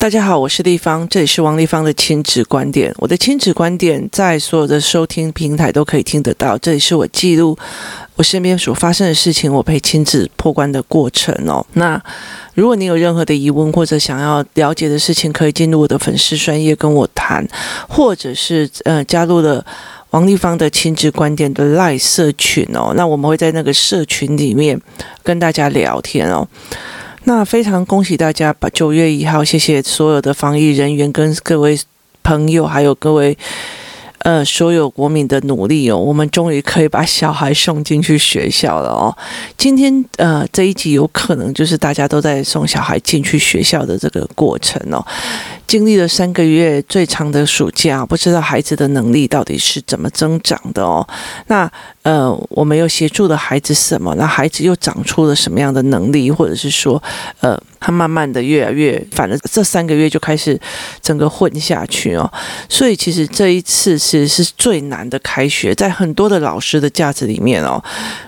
大家好，我是丽芳，这里是王丽芳的亲子观点。我的亲子观点在所有的收听平台都可以听得到。这里是我记录我身边所发生的事情，我陪亲子破关的过程哦。那如果你有任何的疑问或者想要了解的事情，可以进入我的粉丝专页跟我谈，或者是呃加入了王丽芳的亲子观点的赖社群哦。那我们会在那个社群里面跟大家聊天哦。那非常恭喜大家，把九月一号，谢谢所有的防疫人员跟各位朋友，还有各位。呃，所有国民的努力哦，我们终于可以把小孩送进去学校了哦。今天呃，这一集有可能就是大家都在送小孩进去学校的这个过程哦。经历了三个月最长的暑假，不知道孩子的能力到底是怎么增长的哦。那呃，我们又协助的孩子什么？那孩子又长出了什么样的能力？或者是说，呃，他慢慢的越来越，反正这三个月就开始整个混下去哦。所以其实这一次。其实是最难的开学，在很多的老师的价值里面哦，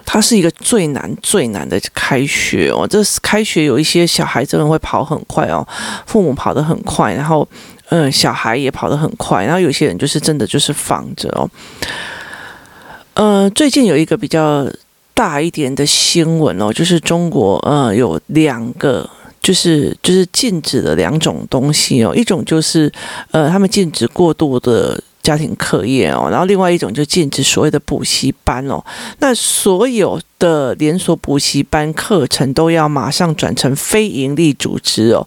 它是一个最难最难的开学哦。这开学有一些小孩真的会跑很快哦，父母跑得很快，然后嗯，小孩也跑得很快，然后有些人就是真的就是放着哦。呃，最近有一个比较大一点的新闻哦，就是中国呃有两个，就是就是禁止的两种东西哦，一种就是呃他们禁止过度的。家庭课业哦，然后另外一种就禁止所谓的补习班哦。那所有的连锁补习班课程都要马上转成非营利组织哦。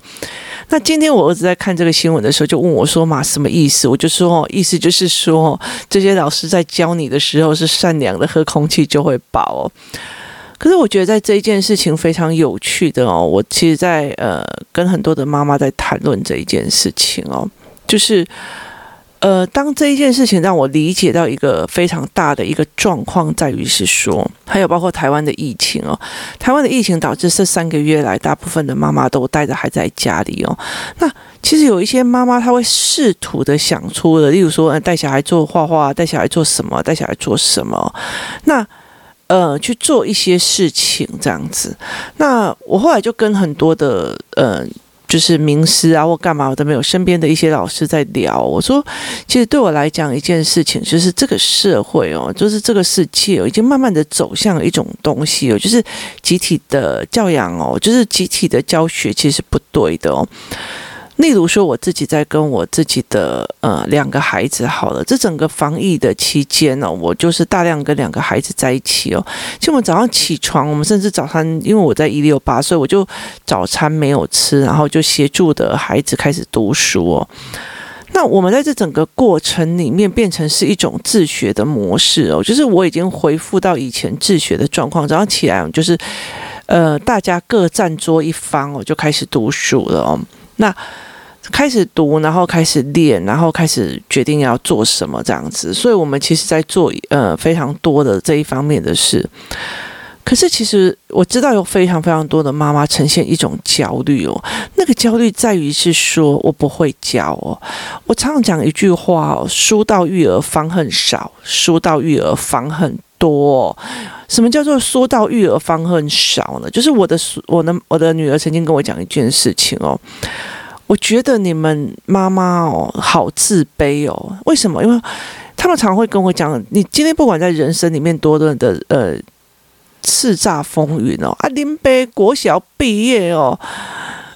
那今天我儿子在看这个新闻的时候，就问我说：“妈，什么意思？”我就说：“，意思就是说，这些老师在教你的时候是善良的，喝空气就会饱。”可是我觉得在这一件事情非常有趣的哦。我其实在呃跟很多的妈妈在谈论这一件事情哦，就是。呃，当这一件事情让我理解到一个非常大的一个状况，在于是说，还有包括台湾的疫情哦，台湾的疫情导致这三个月来，大部分的妈妈都带着孩子在家里哦。那其实有一些妈妈，她会试图的想出的，例如说，带小孩做画画，带小孩做什么，带小孩做什么，那呃，去做一些事情这样子。那我后来就跟很多的呃。就是名师啊，或干嘛我都没有。身边的一些老师在聊，我说，其实对我来讲，一件事情就是这个社会哦，就是这个世界哦，已经慢慢的走向了一种东西哦，就是集体的教养哦，就是集体的教学，其实是不对的哦。例如说，我自己在跟我自己的呃两个孩子好了，这整个防疫的期间呢，我就是大量跟两个孩子在一起哦。就我早上起床，我们甚至早餐，因为我在一六八，所以我就早餐没有吃，然后就协助的孩子开始读书哦。那我们在这整个过程里面，变成是一种自学的模式哦，就是我已经恢复到以前自学的状况。早上起来就是呃，大家各站桌一方哦，就开始读书了哦。那开始读，然后开始练，然后开始决定要做什么这样子，所以我们其实在做呃非常多的这一方面的事。可是其实我知道有非常非常多的妈妈呈现一种焦虑哦，那个焦虑在于是说我不会教哦。我常常讲一句话哦：书到育儿方恨少，书到育儿方恨多。什么叫做说到育儿方恨少呢？就是我的我的我的女儿曾经跟我讲一件事情哦。我觉得你们妈妈哦，好自卑哦。为什么？因为他们常会跟我讲，你今天不管在人生里面多多的呃叱咤风云哦，啊，林北国小毕业哦，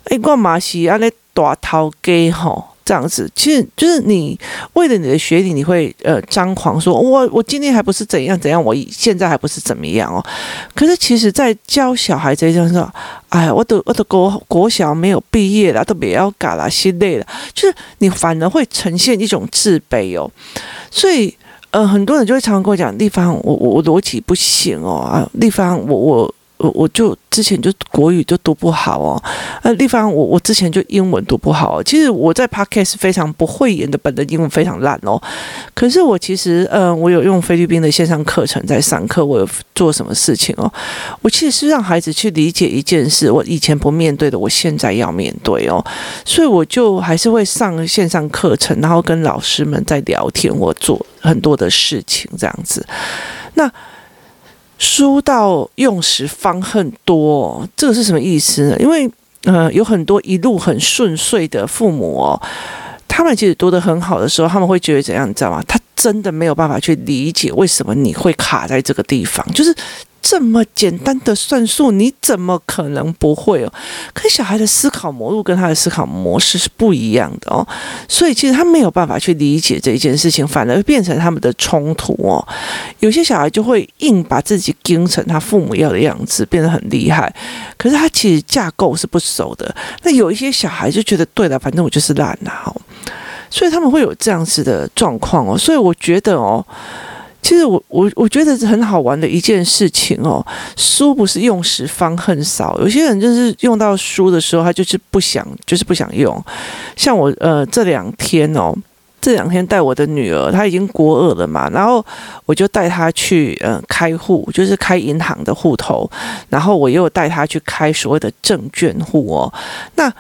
哎，我嘛是安尼大头家吼。这样子，其实就是你为了你的学历，你会呃张狂说，我我今天还不是怎样怎样，我现在还不是怎么样哦。可是其实，在教小孩这一件事，哎呀，我的我的国国小没有毕业了，都不要搞了，心累了，就是你反而会呈现一种自卑哦。所以呃，很多人就会常常跟我讲，丽芳，我我我逻辑不行哦啊，丽芳，我我。我我就之前就国语就读不好哦，呃，地方我我之前就英文读不好。其实我在 Podcast 非常不会演的，本的英文非常烂哦。可是我其实，呃，我有用菲律宾的线上课程在上课，我有做什么事情哦？我其实是让孩子去理解一件事，我以前不面对的，我现在要面对哦。所以我就还是会上线上课程，然后跟老师们在聊天，我做很多的事情这样子。那。书到用时方恨多，这个是什么意思呢？因为呃，有很多一路很顺遂的父母哦，他们其实读得很好的时候，他们会觉得怎样？你知道吗？他真的没有办法去理解为什么你会卡在这个地方，就是。这么简单的算术，你怎么可能不会哦？可小孩的思考模路跟他的思考模式是不一样的哦，所以其实他没有办法去理解这一件事情，反而变成他们的冲突哦。有些小孩就会硬把自己盯成他父母要的样子，变得很厉害，可是他其实架构是不熟的。那有一些小孩就觉得对了，反正我就是烂了哦，所以他们会有这样子的状况哦。所以我觉得哦。其实我我我觉得是很好玩的一件事情哦，书不是用时方恨少，有些人就是用到书的时候，他就是不想，就是不想用。像我呃这两天哦，这两天带我的女儿，她已经国二了嘛，然后我就带她去呃开户，就是开银行的户头，然后我又带她去开所谓的证券户哦，那。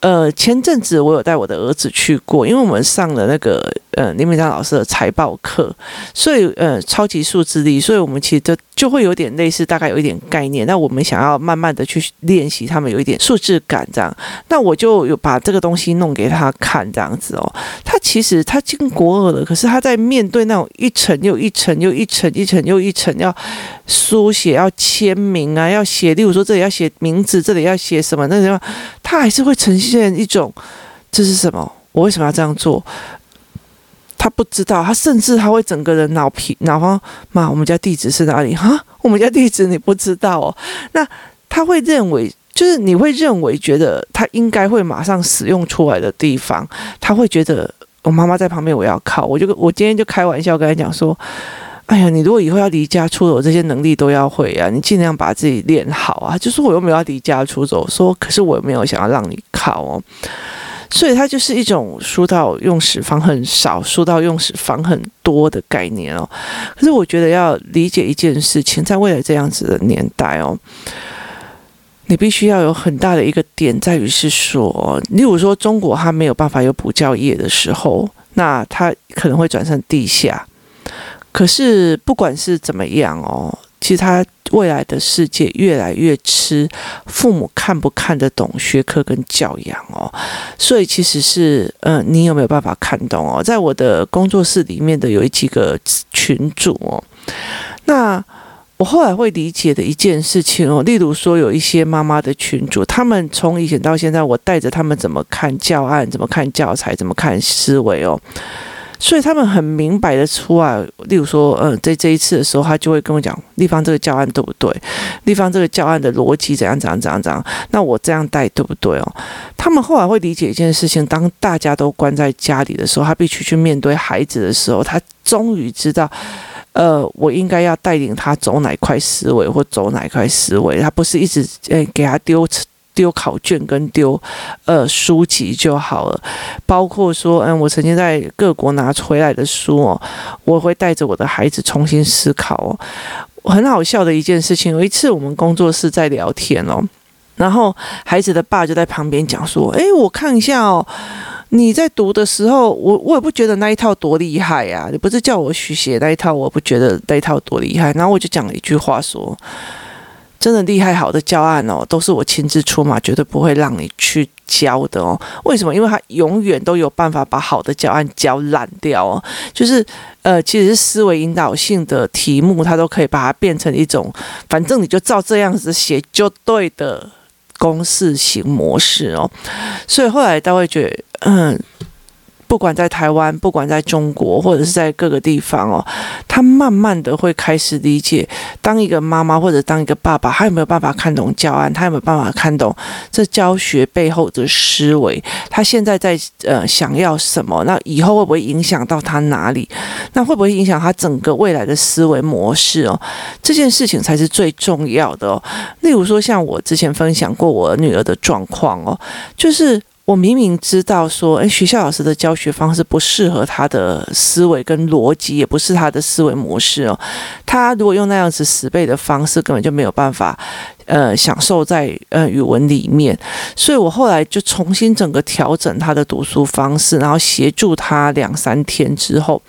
呃，前阵子我有带我的儿子去过，因为我们上了那个呃林美章老师的财报课，所以呃超级数字力，所以我们其实就就会有点类似，大概有一点概念。那我们想要慢慢的去练习，他们有一点数字感这样。那我就有把这个东西弄给他看这样子哦。他其实他进国二了，可是他在面对那种一层又一层又一层一层又一层要书写、要签名啊，要写，例如说这里要写名字，这里要写什么那什么，他还是会呈。现一种，这是什么？我为什么要这样做？他不知道，他甚至他会整个人脑皮脑方妈，我们家地址是哪里？哈，我们家地址你不知道哦。那他会认为，就是你会认为，觉得他应该会马上使用出来的地方，他会觉得我妈妈在旁边，我要靠。我就我今天就开玩笑跟他讲说。哎呀，你如果以后要离家出走，这些能力都要会啊！你尽量把自己练好啊！就是我又没有要离家出走，说可是我又没有想要让你靠哦，所以它就是一种书到用时方恨少，书到用时方恨多的概念哦。可是我觉得要理解一件事情，在未来这样子的年代哦，你必须要有很大的一个点，在于是说，例如说中国它没有办法有补教业的时候，那它可能会转成地下。可是不管是怎么样哦，其实他未来的世界越来越吃父母看不看得懂学科跟教养哦，所以其实是嗯，你有没有办法看懂哦？在我的工作室里面的有几个群主哦，那我后来会理解的一件事情哦，例如说有一些妈妈的群主，他们从以前到现在，我带着他们怎么看教案，怎么看教材，怎么看思维哦。所以他们很明白的出来，例如说，嗯，在这一次的时候，他就会跟我讲，立方这个教案对不对？立方这个教案的逻辑怎样怎样怎样怎样？那我这样带对不对哦？他们后来会理解一件事情：当大家都关在家里的时候，他必须去面对孩子的时候，他终于知道，呃，我应该要带领他走哪块思维或走哪块思维，他不是一直诶给他丢。丢考卷跟丢呃书籍就好了，包括说，嗯，我曾经在各国拿回来的书哦，我会带着我的孩子重新思考哦。很好笑的一件事情，有一次我们工作室在聊天哦，然后孩子的爸就在旁边讲说：“诶，我看一下哦，你在读的时候，我我也不觉得那一套多厉害呀，你不是叫我去写那一套，我不觉得那一套多厉害。”然后我就讲了一句话说。真的厉害，好的教案哦，都是我亲自出马，绝对不会让你去教的哦。为什么？因为他永远都有办法把好的教案教烂掉哦。就是呃，其实是思维引导性的题目，他都可以把它变成一种，反正你就照这样子写就对的公式型模式哦。所以后来大家会觉得，嗯。不管在台湾，不管在中国，或者是在各个地方哦，他慢慢的会开始理解，当一个妈妈或者当一个爸爸，他有没有办法看懂教案？他有没有办法看懂这教学背后的思维？他现在在呃想要什么？那以后会不会影响到他哪里？那会不会影响他整个未来的思维模式哦？这件事情才是最重要的哦。例如说，像我之前分享过我女儿的状况哦，就是。我明明知道说，诶，学校老师的教学方式不适合他的思维跟逻辑，也不是他的思维模式哦。他如果用那样子死背的方式，根本就没有办法，呃，享受在呃语文里面。所以我后来就重新整个调整他的读书方式，然后协助他两三天之后。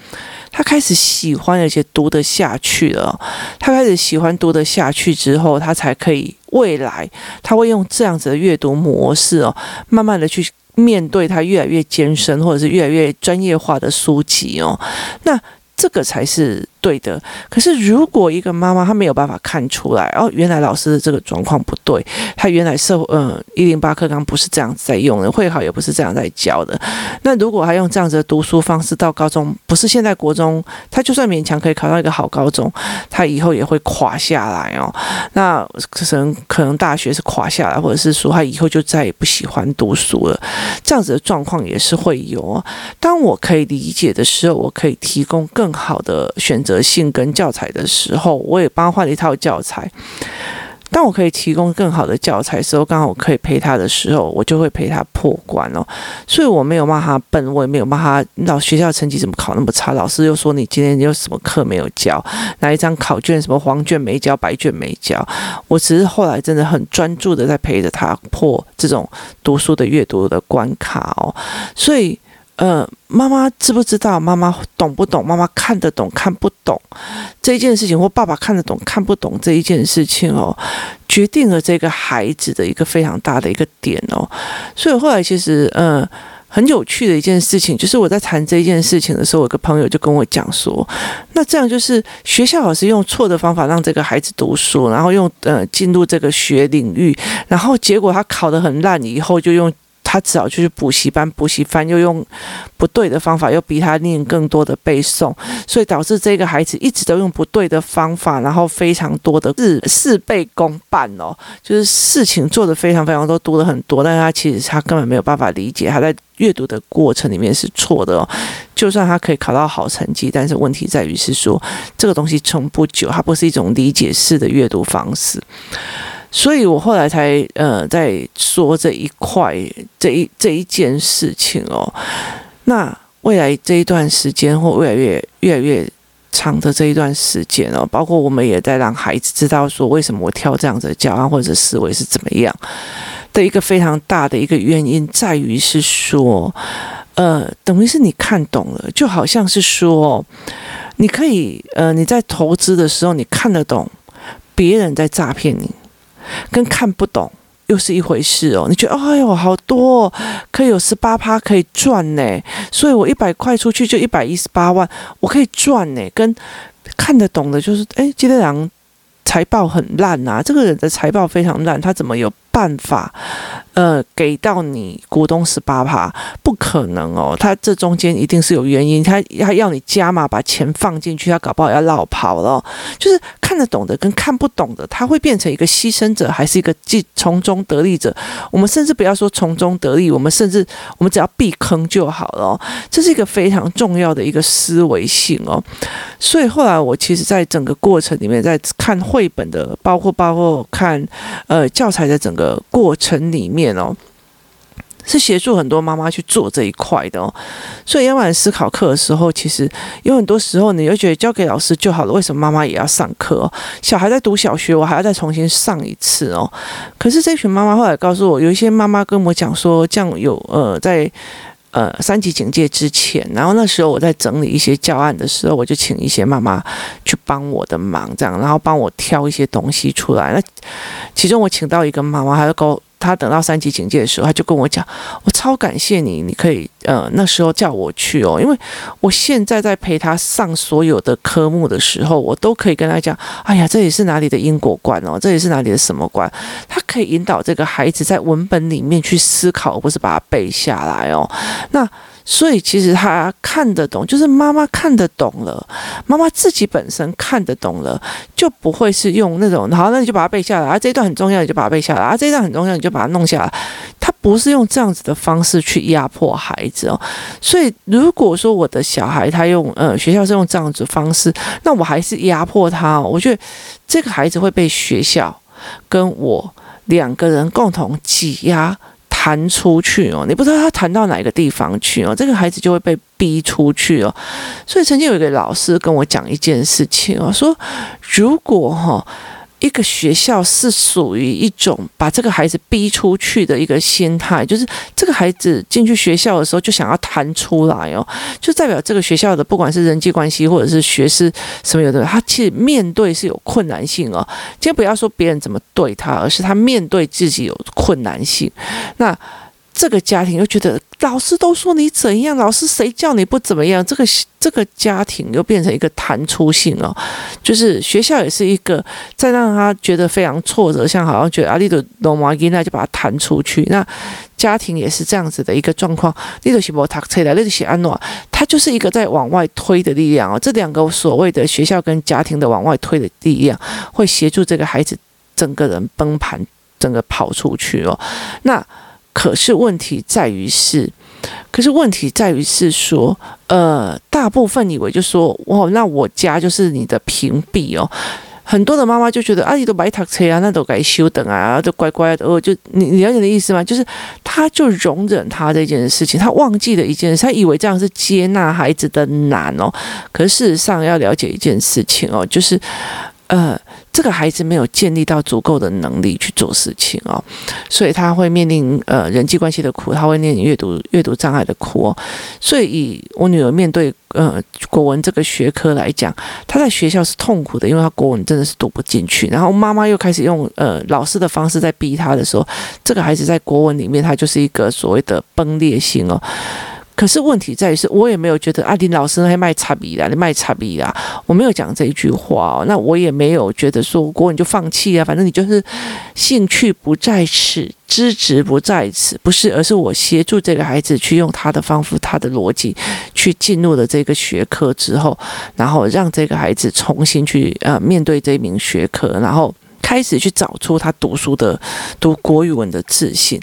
他开始喜欢而且读得下去了。他开始喜欢读得下去之后，他才可以未来他会用这样子的阅读模式哦，慢慢的去面对他越来越艰深或者是越来越专业化的书籍哦。那这个才是。对的，可是如果一个妈妈她没有办法看出来，哦，原来老师的这个状况不对，她原来社会嗯一零八课纲不是这样子在用的，会考也不是这样在教的。那如果她用这样子的读书方式到高中，不是现在国中，她就算勉强可以考到一个好高中，她以后也会垮下来哦。那可能可能大学是垮下来，或者是说她以后就再也不喜欢读书了，这样子的状况也是会有哦。当我可以理解的时候，我可以提供更好的选择性跟教材的时候，我也帮他换了一套教材。当我可以提供更好的教材的时候，刚好我可以陪他的时候，我就会陪他破关哦。所以我没有骂他笨，我也没有骂他老学校成绩怎么考那么差。老师又说你今天有什么课没有交，哪一张考卷什么黄卷没交，白卷没交。我只是后来真的很专注的在陪着他破这种读书的阅读的关卡哦。所以。呃，妈妈知不知道？妈妈懂不懂？妈妈看得懂看不懂这一件事情，或爸爸看得懂看不懂这一件事情哦，决定了这个孩子的一个非常大的一个点哦。所以后来其实，呃，很有趣的一件事情，就是我在谈这一件事情的时候，我有个朋友就跟我讲说，那这样就是学校老师用错的方法让这个孩子读书，然后用呃进入这个学领域，然后结果他考得很烂，以后就用。他只好去补习班，补习班又用不对的方法，又逼他念更多的背诵，所以导致这个孩子一直都用不对的方法，然后非常多的事事倍功半哦，就是事情做得非常非常多，读了很多，但是他其实他根本没有办法理解，他在阅读的过程里面是错的哦。就算他可以考到好成绩，但是问题在于是说这个东西撑不久，它不是一种理解式的阅读方式。所以我后来才呃在说这一块这一这一件事情哦，那未来这一段时间或越来越越来越长的这一段时间哦，包括我们也在让孩子知道说为什么我挑这样子的教案或者思维是怎么样的一个非常大的一个原因在于是说，呃，等于是你看懂了，就好像是说你可以呃你在投资的时候你看得懂别人在诈骗你。跟看不懂又是一回事哦。你觉得哎呦好多哦，可以有十八趴可以赚呢，所以我一百块出去就一百一十八万，我可以赚呢。跟看得懂的就是哎，今天两财报很烂啊，这个人的财报非常烂，他怎么有办法？呃，给到你股东十八趴，不可能哦，他这中间一定是有原因，他他要你加码把钱放进去，他搞不好要落跑了。就是看得懂的跟看不懂的，他会变成一个牺牲者，还是一个既从中得利者？我们甚至不要说从中得利，我们甚至我们只要避坑就好了。这是一个非常重要的一个思维性哦。所以后来我其实在整个过程里面，在看绘本的，包括包括看呃教材的整个过程里面。哦，是协助很多妈妈去做这一块的哦，所以要晚思考课的时候，其实有很多时候你就觉得交给老师就好了，为什么妈妈也要上课？小孩在读小学，我还要再重新上一次哦。可是这群妈妈后来告诉我，有一些妈妈跟我讲说，这样有呃在呃三级警戒之前，然后那时候我在整理一些教案的时候，我就请一些妈妈去帮我的忙，这样然后帮我挑一些东西出来。那其中我请到一个妈妈，她就跟他等到三级警戒的时候，他就跟我讲：“我超感谢你，你可以呃那时候叫我去哦，因为我现在在陪他上所有的科目的时候，我都可以跟他讲：哎呀，这里是哪里的因果观哦，这里是哪里的什么观？他可以引导这个孩子在文本里面去思考，而不是把它背下来哦。那。”所以其实他看得懂，就是妈妈看得懂了，妈妈自己本身看得懂了，就不会是用那种好，那你就把它背下来啊，这一段很重要，你就把它背下来啊，这一段很重要，你就把它弄下来。他不是用这样子的方式去压迫孩子哦。所以如果说我的小孩他用呃学校是用这样子方式，那我还是压迫他。我觉得这个孩子会被学校跟我两个人共同挤压。弹出去哦，你不知道他弹到哪个地方去哦，这个孩子就会被逼出去哦。所以曾经有一个老师跟我讲一件事情哦，说如果哈一个学校是属于一种把这个孩子逼出去的一个心态，就是这个孩子进去学校的时候就想要弹出来哦，就代表这个学校的不管是人际关系或者是学识什么有的，他其实面对是有困难性哦。先不要说别人怎么对他，而是他面对自己有困难性。那这个家庭又觉得老师都说你怎样，老师谁叫你不怎么样？这个这个家庭又变成一个弹出性哦，就是学校也是一个再让他觉得非常挫折，像好像觉得阿里的龙马伊那就把他弹出去。那家庭也是这样子的一个状况。利德西博塔车来，利德西安诺，他就是一个在往外推的力量哦。这两个所谓的学校跟家庭的往外推的力量，会协助这个孩子整个人崩盘，整个跑出去哦。那。可是问题在于是，可是问题在于是说，呃，大部分以为就说，哇，那我家就是你的屏蔽哦。很多的妈妈就觉得，啊，你都买台车啊，那都该修等啊，都乖乖的。哦，就你你了解的意思吗？就是他就容忍他这件事情，他忘记了一件事，他以为这样是接纳孩子的难哦。可是事实上要了解一件事情哦，就是。呃，这个孩子没有建立到足够的能力去做事情哦，所以他会面临呃人际关系的苦，他会面临阅读阅读障碍的苦哦。所以以我女儿面对呃国文这个学科来讲，她在学校是痛苦的，因为她国文真的是读不进去。然后妈妈又开始用呃老师的方式在逼她的时候，这个孩子在国文里面他就是一个所谓的崩裂性哦。可是问题在于是，我也没有觉得阿林老师还卖差别啦，你卖差别啦，我没有讲这一句话哦。那我也没有觉得说国文就放弃啊，反正你就是兴趣不在此，资质不在此，不是，而是我协助这个孩子去用他的方法、他的逻辑去进入了这个学科之后，然后让这个孩子重新去呃面对这一名学科，然后开始去找出他读书的读国语文的自信。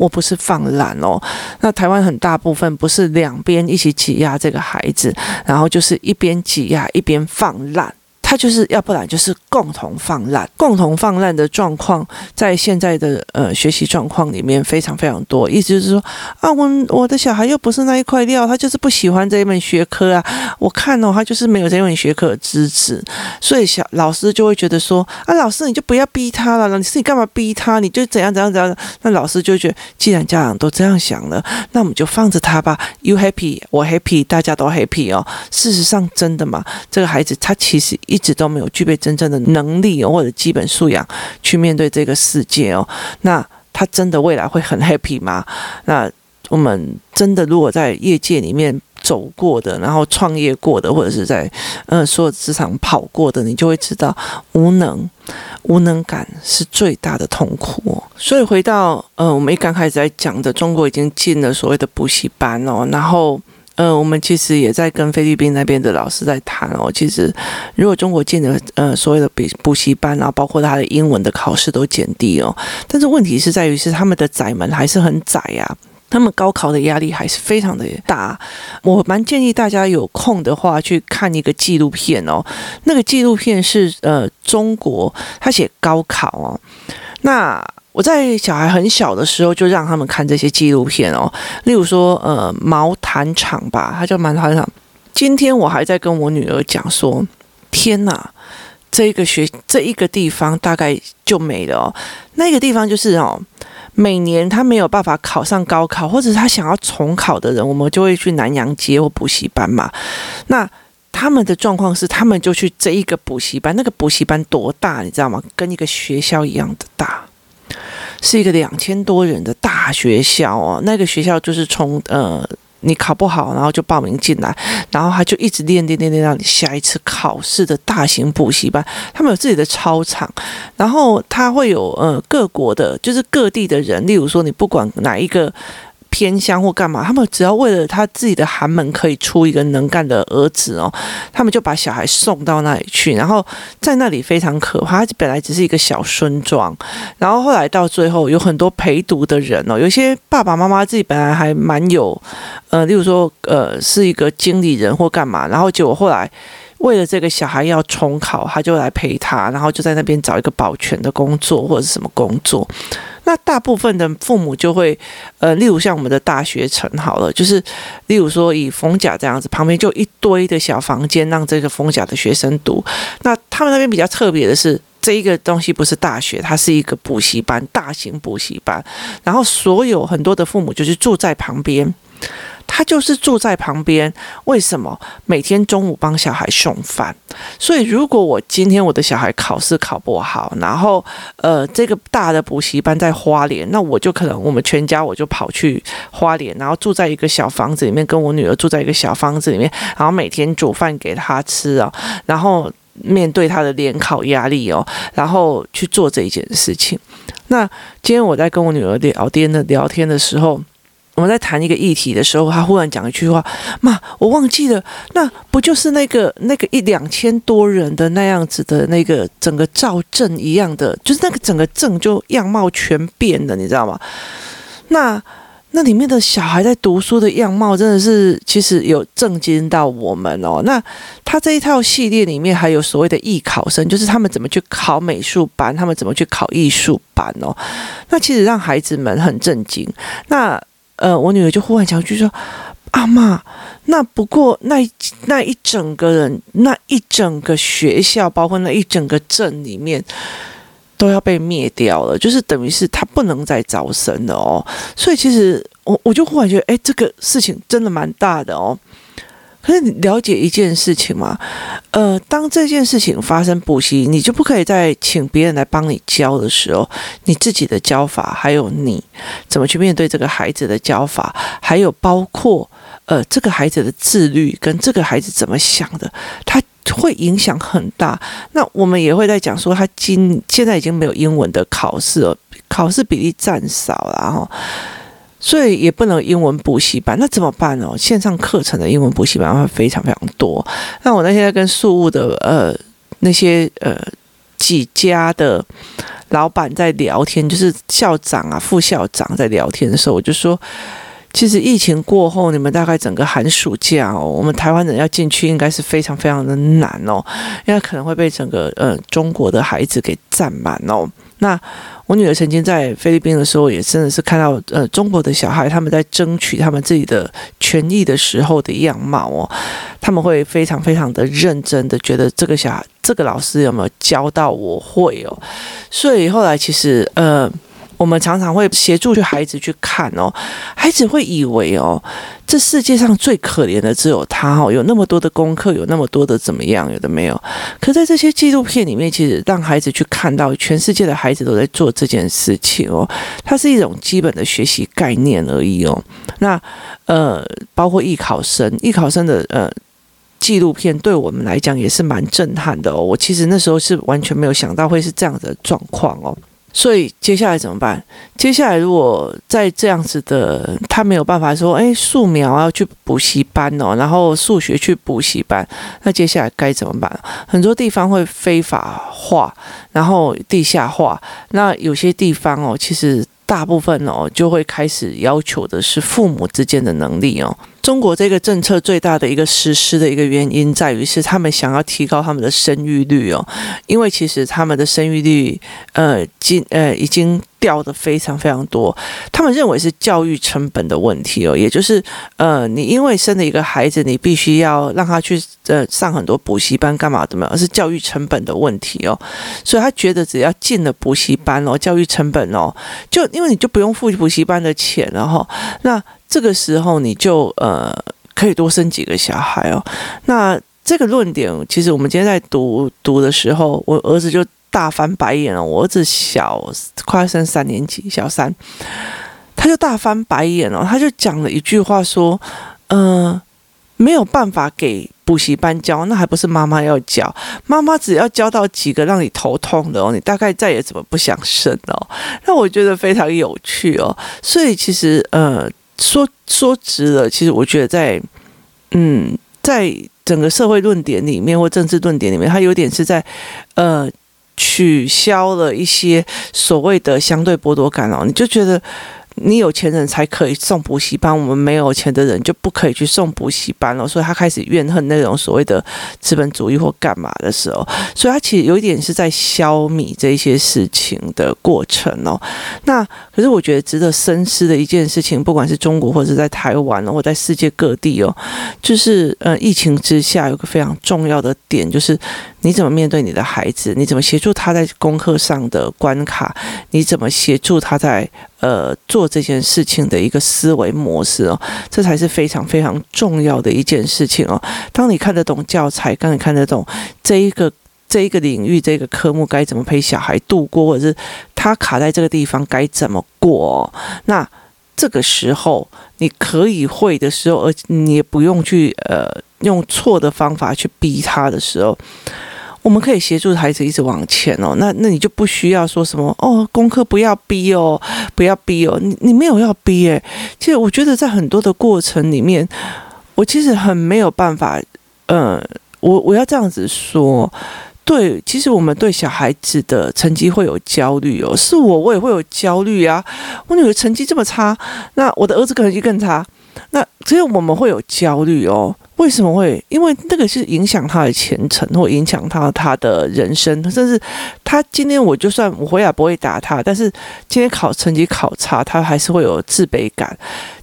我不是放懒哦，那台湾很大部分不是两边一起挤压这个孩子，然后就是一边挤压一边放懒。他就是要不然就是共同放烂，共同放烂的状况，在现在的呃学习状况里面非常非常多。意思就是说啊，我我的小孩又不是那一块料，他就是不喜欢这一门学科啊。我看哦，他就是没有这一门学科的支持，所以小老师就会觉得说啊，老师你就不要逼他了，你是你干嘛逼他？你就怎样怎样怎样？那老师就觉得，既然家长都这样想了，那我们就放着他吧。You happy，我 happy，大家都 happy 哦。事实上，真的嘛，这个孩子他其实一。一直都没有具备真正的能力或者基本素养去面对这个世界哦，那他真的未来会很 happy 吗？那我们真的如果在业界里面走过的，然后创业过的，或者是在呃所有职场跑过的，你就会知道无能无能感是最大的痛苦。所以回到呃我们一刚开始在讲的，中国已经进了所谓的补习班哦，然后。呃，我们其实也在跟菲律宾那边的老师在谈哦。其实，如果中国建的呃所有的补补习班，啊包括他的英文的考试都减低哦，但是问题是在于是他们的窄门还是很窄呀，他们高考的压力还是非常的大。我蛮建议大家有空的话去看一个纪录片哦，那个纪录片是呃中国他写高考哦，那。我在小孩很小的时候就让他们看这些纪录片哦，例如说呃毛坦厂吧，他叫毛坦厂。今天我还在跟我女儿讲说，天哪，这一个学这一个地方大概就没了哦。那个地方就是哦，每年他没有办法考上高考，或者他想要重考的人，我们就会去南阳街或补习班嘛。那他们的状况是，他们就去这一个补习班，那个补习班多大，你知道吗？跟一个学校一样的大。是一个两千多人的大学校哦，那个学校就是从呃你考不好，然后就报名进来，然后他就一直练练练练到你下一次考试的大型补习班。他们有自己的操场，然后他会有呃各国的，就是各地的人，例如说你不管哪一个。偏乡或干嘛，他们只要为了他自己的寒门可以出一个能干的儿子哦，他们就把小孩送到那里去，然后在那里非常可怕。他本来只是一个小村庄，然后后来到最后有很多陪读的人哦，有些爸爸妈妈自己本来还蛮有，呃，例如说呃是一个经理人或干嘛，然后结果后来为了这个小孩要重考，他就来陪他，然后就在那边找一个保全的工作或者是什么工作。那大部分的父母就会，呃，例如像我们的大学城好了，就是例如说以逢甲这样子，旁边就一堆的小房间让这个逢甲的学生读。那他们那边比较特别的是，这一个东西不是大学，它是一个补习班，大型补习班。然后所有很多的父母就是住在旁边。他就是住在旁边，为什么每天中午帮小孩送饭？所以如果我今天我的小孩考试考不好，然后呃这个大的补习班在花莲，那我就可能我们全家我就跑去花莲，然后住在一个小房子里面，跟我女儿住在一个小房子里面，然后每天煮饭给他吃啊，然后面对他的联考压力哦，然后去做这一件事情。那今天我在跟我女儿聊天的聊天的时候。我们在谈一个议题的时候，他忽然讲一句话：“妈，我忘记了，那不就是那个那个一两千多人的那样子的那个整个赵镇一样的，就是那个整个镇就样貌全变了，你知道吗？那那里面的小孩在读书的样貌，真的是其实有震惊到我们哦。那他这一套系列里面还有所谓的艺考生，就是他们怎么去考美术班，他们怎么去考艺术班哦。那其实让孩子们很震惊。那呃，我女儿就忽然想就说：“阿妈，那不过那那一整个人，那一整个学校，包括那一整个镇里面，都要被灭掉了，就是等于是他不能再招生了哦。所以其实我我就忽然觉得，哎，这个事情真的蛮大的哦。”可是你了解一件事情吗？呃，当这件事情发生补习，你就不可以再请别人来帮你教的时候，你自己的教法，还有你怎么去面对这个孩子的教法，还有包括呃这个孩子的自律跟这个孩子怎么想的，他会影响很大。那我们也会在讲说，他今现在已经没有英文的考试了，考试比例占少了哈。所以也不能英文补习班，那怎么办呢？线上课程的英文补习班会非常非常多。那我那天在跟宿务的呃那些呃几家的老板在聊天，就是校长啊、副校长在聊天的时候，我就说，其实疫情过后，你们大概整个寒暑假哦，我们台湾人要进去应该是非常非常的难哦，因为可能会被整个呃中国的孩子给占满哦。那我女儿曾经在菲律宾的时候，也真的是看到呃中国的小孩他们在争取他们自己的权益的时候的样貌哦，他们会非常非常的认真的觉得这个小孩这个老师有没有教到我会哦，所以后来其实呃。我们常常会协助去孩子去看哦，孩子会以为哦，这世界上最可怜的只有他哦，有那么多的功课，有那么多的怎么样，有的没有。可在这些纪录片里面，其实让孩子去看到全世界的孩子都在做这件事情哦，它是一种基本的学习概念而已哦。那呃，包括艺考生，艺考生的呃纪录片，对我们来讲也是蛮震撼的哦。我其实那时候是完全没有想到会是这样的状况哦。所以接下来怎么办？接下来如果在这样子的，他没有办法说，哎，素描要去补习班哦，然后数学去补习班，那接下来该怎么办？很多地方会非法化，然后地下化，那有些地方哦，其实。大部分哦，就会开始要求的是父母之间的能力哦。中国这个政策最大的一个实施的一个原因，在于是他们想要提高他们的生育率哦，因为其实他们的生育率，呃，今呃已经。掉的非常非常多，他们认为是教育成本的问题哦，也就是呃，你因为生了一个孩子，你必须要让他去呃上很多补习班干嘛的嘛，而是教育成本的问题哦，所以他觉得只要进了补习班哦，教育成本哦，就因为你就不用付补习班的钱了哈，那这个时候你就呃可以多生几个小孩哦，那这个论点其实我们今天在读读的时候，我儿子就。大翻白眼了，我儿子小快升三年级，小三，他就大翻白眼了，他就讲了一句话说：“、呃，没有办法给补习班教，那还不是妈妈要教？妈妈只要教到几个让你头痛的哦，你大概再也怎么不想生哦？那我觉得非常有趣哦。所以其实呃，说说直了，其实我觉得在嗯，在整个社会论点里面或政治论点里面，它有点是在呃。”取消了一些所谓的相对剥夺感哦，你就觉得你有钱人才可以送补习班，我们没有钱的人就不可以去送补习班了。所以他开始怨恨那种所谓的资本主义或干嘛的时候，所以他其实有一点是在消弭这些事情的过程哦。那可是我觉得值得深思的一件事情，不管是中国或者在台湾或在世界各地哦，就是呃疫情之下有个非常重要的点，就是你怎么面对你的孩子，你怎么协助他在功课上的关卡，你怎么协助他在呃做这件事情的一个思维模式哦，这才是非常非常重要的一件事情哦。当你看得懂教材，当你看得懂这一个这一个领域这个科目该怎么陪小孩度过，或者是他卡在这个地方该怎么过，那这个时候你可以会的时候，而你也不用去呃用错的方法去逼他的时候。我们可以协助孩子一直往前哦，那那你就不需要说什么哦，功课不要逼哦，不要逼哦，你你没有要逼诶。其实我觉得在很多的过程里面，我其实很没有办法，呃，我我要这样子说，对，其实我们对小孩子的成绩会有焦虑哦，是我我也会有焦虑啊，我女儿成绩这么差，那我的儿子可能就更差，那只有我们会有焦虑哦。为什么会？因为那个是影响他的前程，或影响他他的人生，甚至他今天我就算我回来不会打他，但是今天考成绩考差，他还是会有自卑感。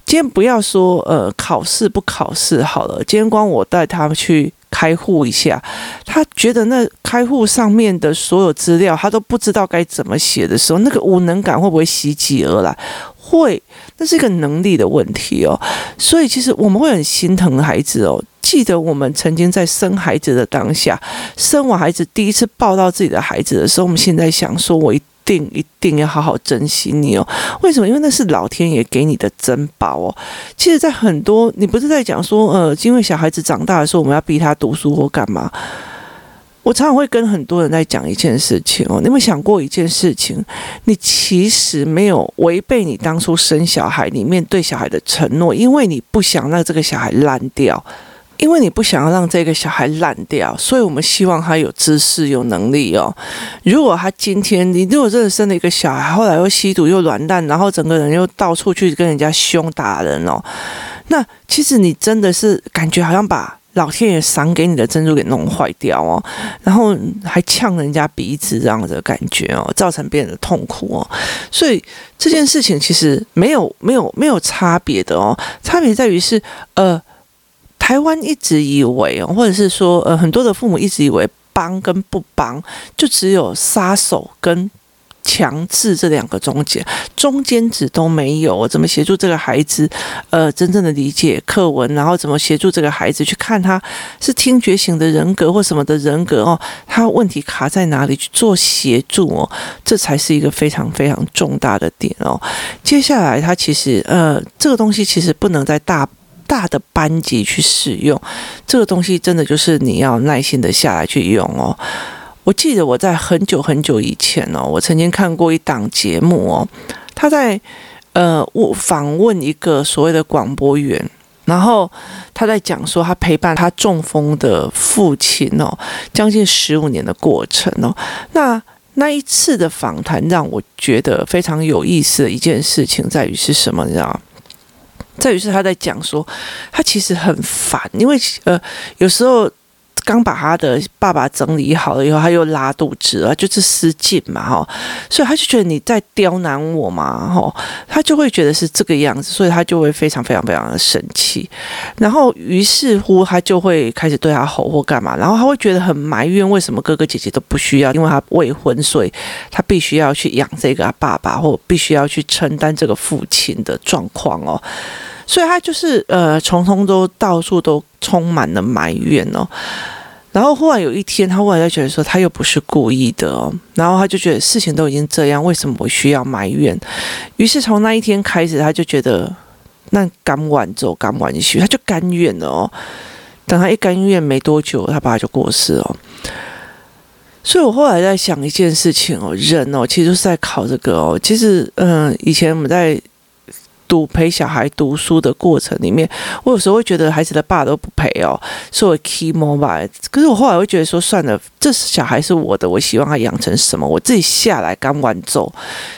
今天不要说呃考试不考试好了，今天光我带他去开户一下，他觉得那开户上面的所有资料他都不知道该怎么写的时候，那个无能感会不会袭击而来？会，那是一个能力的问题哦，所以其实我们会很心疼孩子哦。记得我们曾经在生孩子的当下，生完孩子第一次抱到自己的孩子的时候，我们现在想说，我一定一定要好好珍惜你哦。为什么？因为那是老天爷给你的珍宝哦。其实，在很多你不是在讲说，呃，因为小孩子长大的时候，我们要逼他读书或干嘛。我常常会跟很多人在讲一件事情哦，你有没有想过一件事情？你其实没有违背你当初生小孩里面对小孩的承诺，因为你不想让这个小孩烂掉，因为你不想要让这个小孩烂掉，所以我们希望他有知识、有能力哦。如果他今天你如果真的生了一个小孩，后来又吸毒又软烂，然后整个人又到处去跟人家凶打人哦，那其实你真的是感觉好像把。老天爷赏给你的珍珠给弄坏掉哦，然后还呛人家鼻子这样子的感觉哦，造成别人的痛苦哦，所以这件事情其实没有没有没有差别的哦，差别在于是呃，台湾一直以为，或者是说呃，很多的父母一直以为帮跟不帮就只有杀手跟。强制这两个中间，中间值都没有。怎么协助这个孩子，呃，真正的理解课文，然后怎么协助这个孩子去看他是听觉型的人格或什么的人格哦，他问题卡在哪里去做协助哦，这才是一个非常非常重大的点哦。接下来，他其实呃，这个东西其实不能在大大的班级去使用，这个东西真的就是你要耐心的下来去用哦。我记得我在很久很久以前哦，我曾经看过一档节目哦，他在呃，我访问一个所谓的广播员，然后他在讲说他陪伴他中风的父亲哦，将近十五年的过程哦。那那一次的访谈让我觉得非常有意思的一件事情在于是什么？你知道？在于是他在讲说他其实很烦，因为呃，有时候。刚把他的爸爸整理好了以后，他又拉肚子了，就是失禁嘛，哈，所以他就觉得你在刁难我嘛，哈，他就会觉得是这个样子，所以他就会非常非常非常的生气，然后于是乎他就会开始对他吼或干嘛，然后他会觉得很埋怨，为什么哥哥姐姐都不需要，因为他未婚，所以他必须要去养这个爸爸，或必须要去承担这个父亲的状况哦。所以他就是呃，从头都到处都充满了埋怨哦。然后忽然有一天，他忽然就觉得说，他又不是故意的哦。然后他就觉得事情都已经这样，为什么我需要埋怨？于是从那一天开始，他就觉得那甘愿走，甘愿去，他就甘愿了哦。等他一甘愿没多久，他爸爸就过世哦。所以我后来在想一件事情哦，人哦，其实就是在考这个哦。其实嗯，以前我们在。读陪小孩读书的过程里面，我有时候会觉得孩子的爸都不陪哦，所以 key more 吧。可是我后来会觉得说，算了，这小孩是我的，我希望他养成什么，我自己下来刚完走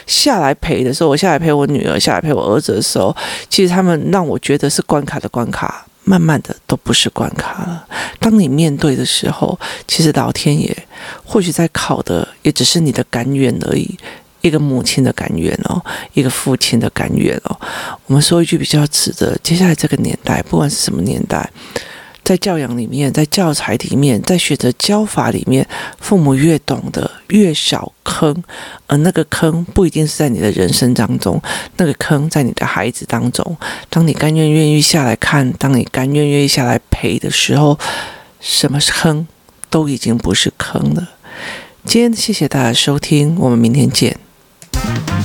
下来陪的时候，我下来陪我女儿，下来陪我儿子的时候，其实他们让我觉得是关卡的关卡，慢慢的都不是关卡了。当你面对的时候，其实老天爷或许在考的也只是你的甘愿而已。一个母亲的甘愿哦，一个父亲的甘愿哦。我们说一句比较直的，接下来这个年代，不管是什么年代，在教养里面，在教材里面，在选择教法里面，父母越懂得越少坑，而那个坑不一定是在你的人生当中，那个坑在你的孩子当中。当你甘愿愿意下来看，当你甘愿愿意下来陪的时候，什么是坑都已经不是坑了。今天谢谢大家收听，我们明天见。Thank you.